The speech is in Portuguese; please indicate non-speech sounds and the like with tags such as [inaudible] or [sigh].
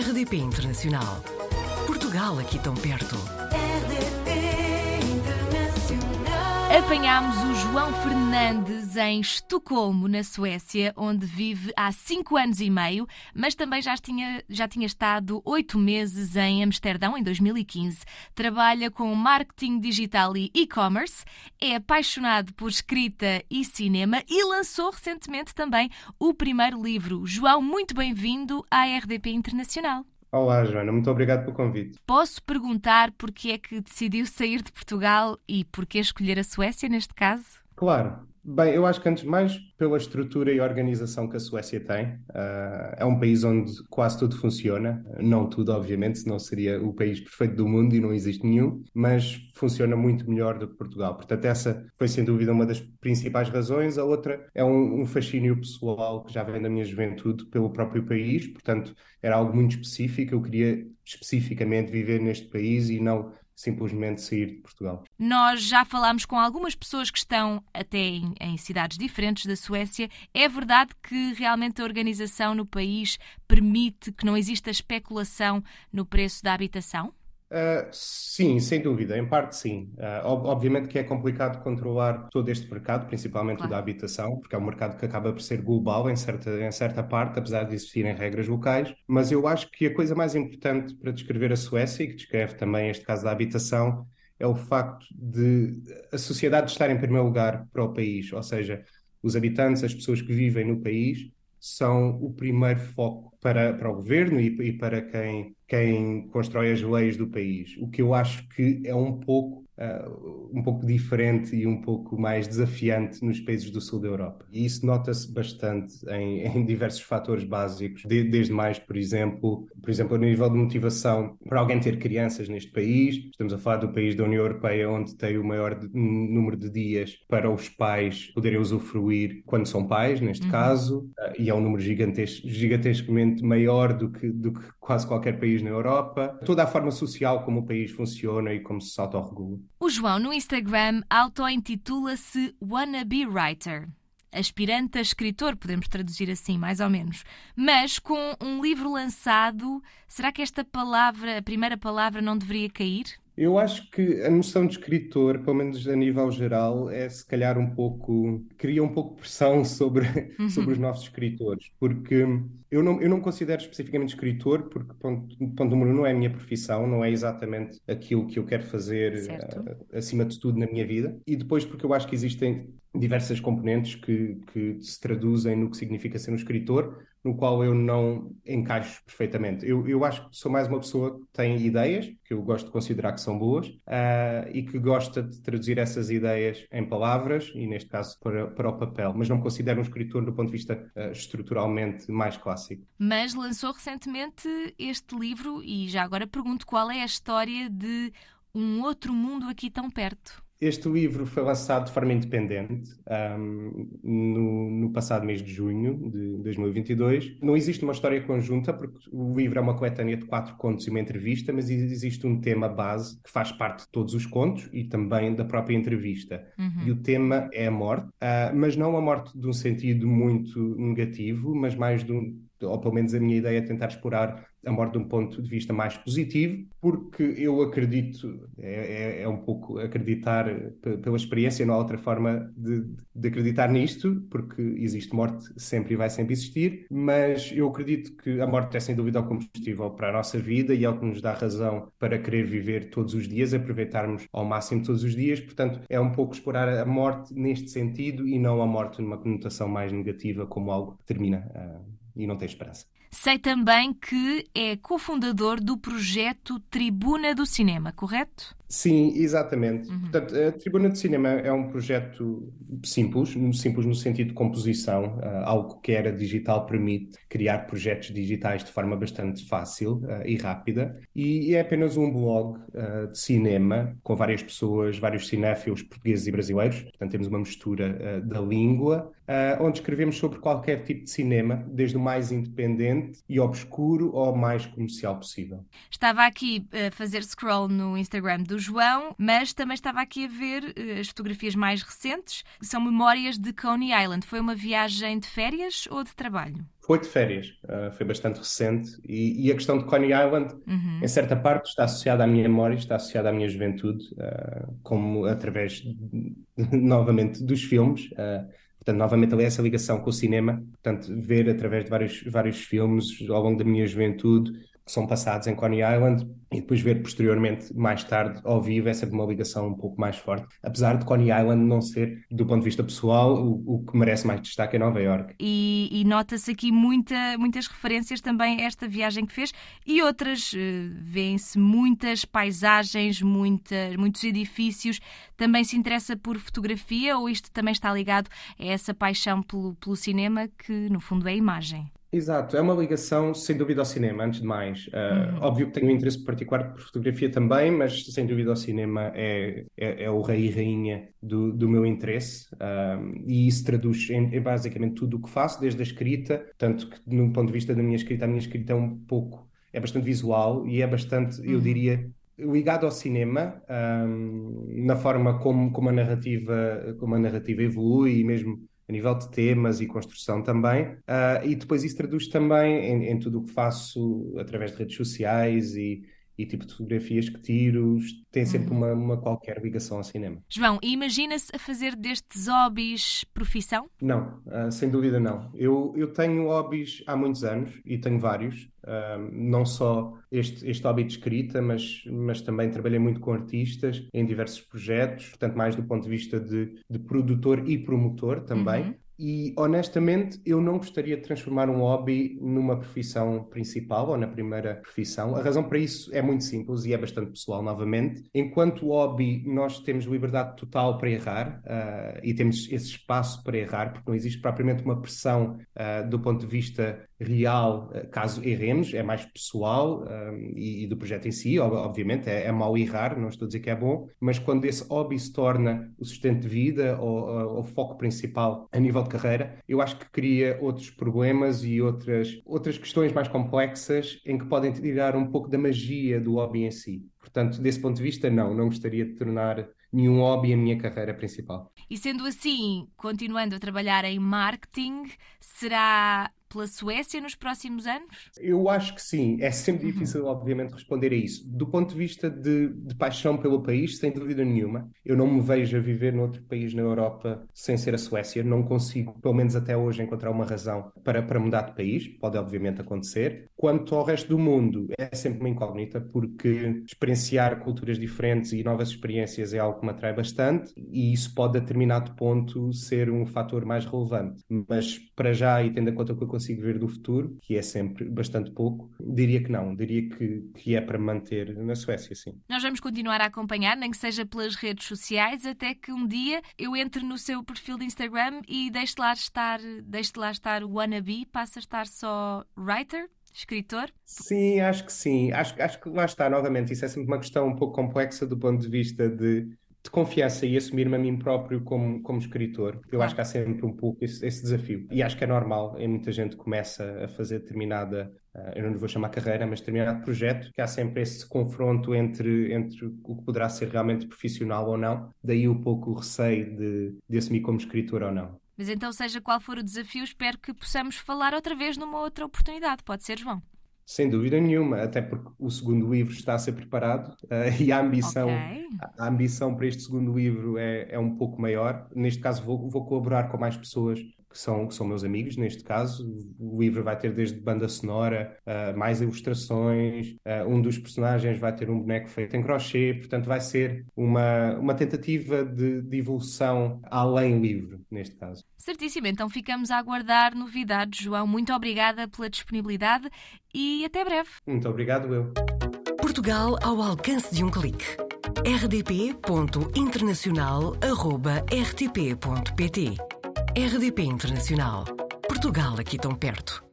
RDP Internacional. Portugal aqui tão perto. RDP Internacional. Apanhámos o João Fernandes em Estocolmo, na Suécia, onde vive há cinco anos e meio, mas também já tinha, já tinha estado oito meses em Amsterdão, em 2015. Trabalha com marketing digital e e-commerce, é apaixonado por escrita e cinema e lançou recentemente também o primeiro livro. João, muito bem-vindo à RDP Internacional. Olá, Joana, muito obrigado pelo convite. Posso perguntar porque é que decidiu sair de Portugal e porquê escolher a Suécia neste caso? Claro. Bem, eu acho que antes mais pela estrutura e organização que a Suécia tem. Uh, é um país onde quase tudo funciona. Não tudo, obviamente, senão seria o país perfeito do mundo e não existe nenhum, mas funciona muito melhor do que Portugal. Portanto, essa foi sem dúvida uma das principais razões. A outra é um, um fascínio pessoal que já vem da minha juventude pelo próprio país. Portanto, era algo muito específico. Eu queria especificamente viver neste país e não simplesmente sair de Portugal. Nós já falámos com algumas pessoas que estão até em, em, cidades diferentes da Suécia. É verdade que realmente a organização no país permite que não exista especulação no preço da habitação? Uh, sim, sem dúvida, em parte sim. Uh, obviamente que é complicado controlar todo este mercado, principalmente claro. o da habitação, porque é um mercado que acaba por ser global em certa, em certa parte, apesar de existirem regras locais. Mas eu acho que a coisa mais importante para descrever a Suécia, e que descreve também este caso da habitação, é o facto de a sociedade estar em primeiro lugar para o país, ou seja, os habitantes, as pessoas que vivem no país, são o primeiro foco para, para o governo e, e para quem, quem constrói as leis do país. O que eu acho que é um pouco uh, um pouco diferente e um pouco mais desafiante nos países do sul da Europa. E isso nota-se bastante em, [laughs] em, diversos fatores básicos, de, desde mais, por exemplo, por exemplo, no nível de motivação para alguém ter crianças neste país. Estamos a falar do país da União Europeia onde tem o maior de, número de dias para os pais poderem usufruir quando são pais, neste uhum. caso, uh, e é um número gigantesco, gigantescamente maior do que, do que quase qualquer país na Europa. Toda a forma social como o país funciona e como se autorregula. O João no Instagram auto-intitula-se Wannabe Writer. Aspirante a escritor, podemos traduzir assim, mais ou menos. Mas com um livro lançado, será que esta palavra, a primeira palavra, não deveria cair? Eu acho que a noção de escritor, pelo menos a nível geral, é se calhar um pouco. cria um pouco pressão sobre, uhum. [laughs] sobre os novos escritores, porque eu não, eu não considero especificamente escritor, porque, ponto, ponto número um, não é a minha profissão, não é exatamente aquilo que eu quero fazer uh, acima de tudo na minha vida, e depois porque eu acho que existem diversas componentes que, que se traduzem no que significa ser um escritor, no qual eu não encaixo perfeitamente. Eu, eu acho que sou mais uma pessoa que tem ideias, que eu gosto de considerar que são boas, uh, e que gosta de traduzir essas ideias em palavras, e neste caso para, para o papel, mas não me considero um escritor do ponto de vista uh, estruturalmente mais clássico. Mas lançou recentemente este livro, e já agora pergunto qual é a história de um outro mundo aqui tão perto. Este livro foi lançado de forma independente um, no, no, passado mês de junho de 2022. Não existe uma história conjunta, porque o livro é uma coletânea de quatro contos e uma entrevista, mas existe um tema base que faz parte de todos os contos e também da própria entrevista. Uhum. E o tema é a morte, uh, mas não a morte de um sentido muito negativo, mas mais de um, ou pelo menos a minha ideia é tentar explorar a morte de um ponto de vista mais positivo, porque eu acredito, é, é, é um pouco acreditar pela experiência, não há outra forma de, de, acreditar nisto, porque existe morte sempre e vai sempre existir, mas eu acredito que a morte é sem dúvida o combustível para a nossa vida e é o que nos dá razão para querer viver todos os dias, aproveitarmos ao máximo todos os dias, portanto é um pouco explorar a morte neste sentido e não a morte numa conotação mais negativa como algo que termina. Uh, e não tem esperança. Sei também que é cofundador do projeto Tribuna do Cinema, correto? Sim, exatamente. Uhum. Portanto, a Tribuna do Cinema é um projeto simples, simples no sentido de composição, uh, algo que era digital permite criar projetos digitais de forma bastante fácil uh, e rápida, e é apenas um blog uh, de cinema com várias pessoas, vários cinéfilos portugueses e brasileiros, portanto temos uma mistura da língua uh, onde escrevemos sobre qualquer tipo de cinema, desde o mais independente e obscuro ao mais comercial possível. Estava aqui a fazer scroll no Instagram do João, mas também estava aqui a ver uh, as fotografias mais recentes, que são memórias de Coney Island. Foi uma viagem de férias ou de trabalho? Foi de férias, uh, foi bastante recente. E, e, a questão de Coney Island, uhum. em certa parte, está associada à minha memória, está associada à minha juventude, uh, como através, [laughs] novamente, dos filmes. Uh, portanto, novamente, ali essa ligação com o cinema. Portanto, ver através de vários, vários filmes ao longo da minha juventude que são passados em Coney Island e depois ver posteriormente, mais tarde, ao vivo, é sempre uma ligação um pouco mais forte. Apesar de Coney Island não ser, do ponto de vista pessoal, o, o que merece mais destaque é Nova York. E, e nota-se aqui muita, muitas referências também a esta viagem que fez e outras. Uh, Vêem-se muitas paisagens, muitos edifícios. Também se interessa por fotografia ou isto também está ligado a essa paixão pelo, pelo cinema que, no fundo, é a imagem? Exato, é uma ligação sem dúvida ao cinema, antes de mais. Uh, uhum. Óbvio que tenho um interesse particular por fotografia também, mas sem dúvida o cinema é, é, é o rei e rainha do, do meu interesse uh, e isso traduz em, em, basicamente tudo o que faço, desde a escrita, tanto que no ponto de vista da minha escrita, a minha escrita é um pouco, é bastante visual e é bastante, uhum. eu diria, ligado ao cinema, um, na forma como, como, a narrativa, como a narrativa evolui e mesmo a nível de temas e construção também, uh, e depois isso traduz também em, em tudo o que faço através de redes sociais e, e tipo de fotografias que tiro, tem sempre uhum. uma, uma, qualquer ligação ao cinema. João, imagina-se a fazer destes hobbies profissão? Não, uh, sem dúvida não. Eu, eu tenho hobbies há muitos anos e tenho vários. Uh, não só este, este hobby de escrita, mas, mas também trabalhei muito com artistas em diversos projetos, portanto, mais do ponto de vista de, de produtor e promotor também. Uhum. E honestamente, eu não gostaria de transformar um hobby numa profissão principal ou na primeira profissão. A razão para isso é muito simples e é bastante pessoal, novamente. Enquanto hobby, nós temos liberdade total para errar uh, e temos esse espaço para errar, porque não existe propriamente uma pressão uh, do ponto de vista real, uh, caso erremos, é mais pessoal e, e, do projeto em si, obviamente, é, é mau errar, não estou a dizer que é bom, mas quando esse hobby se torna o sustento de vida ou o foco principal a nível de carreira, eu acho que cria outros problemas e outras, outras questões mais complexas em que podem tirar um pouco da magia do hobby em si. Portanto, desse ponto de vista, não, não gostaria de tornar nenhum hobby a minha carreira principal. E sendo assim, continuando a trabalhar em marketing, será pela Suécia nos próximos anos? Eu acho que sim. É sempre uhum. difícil, obviamente, responder a isso. Do ponto de vista de, de, paixão pelo país, sem dúvida nenhuma. Eu não me vejo a viver noutro país na Europa sem ser a Suécia. Não consigo, pelo menos até hoje, encontrar uma razão para, para mudar de país. Pode, obviamente, acontecer. Quanto ao resto do mundo, é sempre uma incógnita, porque experienciar culturas diferentes e novas experiências é algo que me atrai bastante e isso pode, a determinado ponto, ser um fator mais relevante. Mas, para já, e tendo em conta o que eu consigo ver do futuro, que é sempre bastante pouco, diria que não, diria que, que é para manter na Suécia, sim. Nós vamos continuar a acompanhar, nem que seja pelas redes sociais, até que um dia eu entre no seu perfil de Instagram e deixe lá estar, deixe lá estar o wannabe, passa a estar só writer, escritor? Sim, acho que sim. Acho, acho que lá está, novamente, isso é sempre uma questão um pouco complexa do ponto de vista de de confiança e assumir-me a mim próprio como, como escritor. Eu acho que há sempre um pouco esse, esse, desafio. E acho que é normal, e muita gente começa a fazer determinada, uh, eu não vou chamar carreira, mas determinado projeto, que há sempre esse confronto entre, entre o que poderá ser realmente profissional ou não. Daí um pouco o receio de, de assumir como escritor ou não. Mas então, seja qual for o desafio, espero que possamos falar outra vez numa outra oportunidade. Pode ser, João? Sem dúvida nenhuma, até porque o segundo livro está a ser preparado uh, [laughs] e a ambição, okay. a, ambição para este segundo livro é, é um pouco maior. Neste caso, vou, vou colaborar com mais pessoas que são, que são meus amigos, neste caso. O livro vai ter desde banda sonora, uh, mais ilustrações, uh, um dos personagens vai ter um boneco feito em crochê, portanto vai ser uma, uma tentativa de, de evolução além livro, neste caso. Certíssimo, então ficamos a aguardar novidades, João. Muito obrigada pela disponibilidade e até breve. Muito obrigado, eu. Portugal ao alcance de um clique. rdp.internacional.rtp.pt RDP Internacional. Portugal aqui tão perto.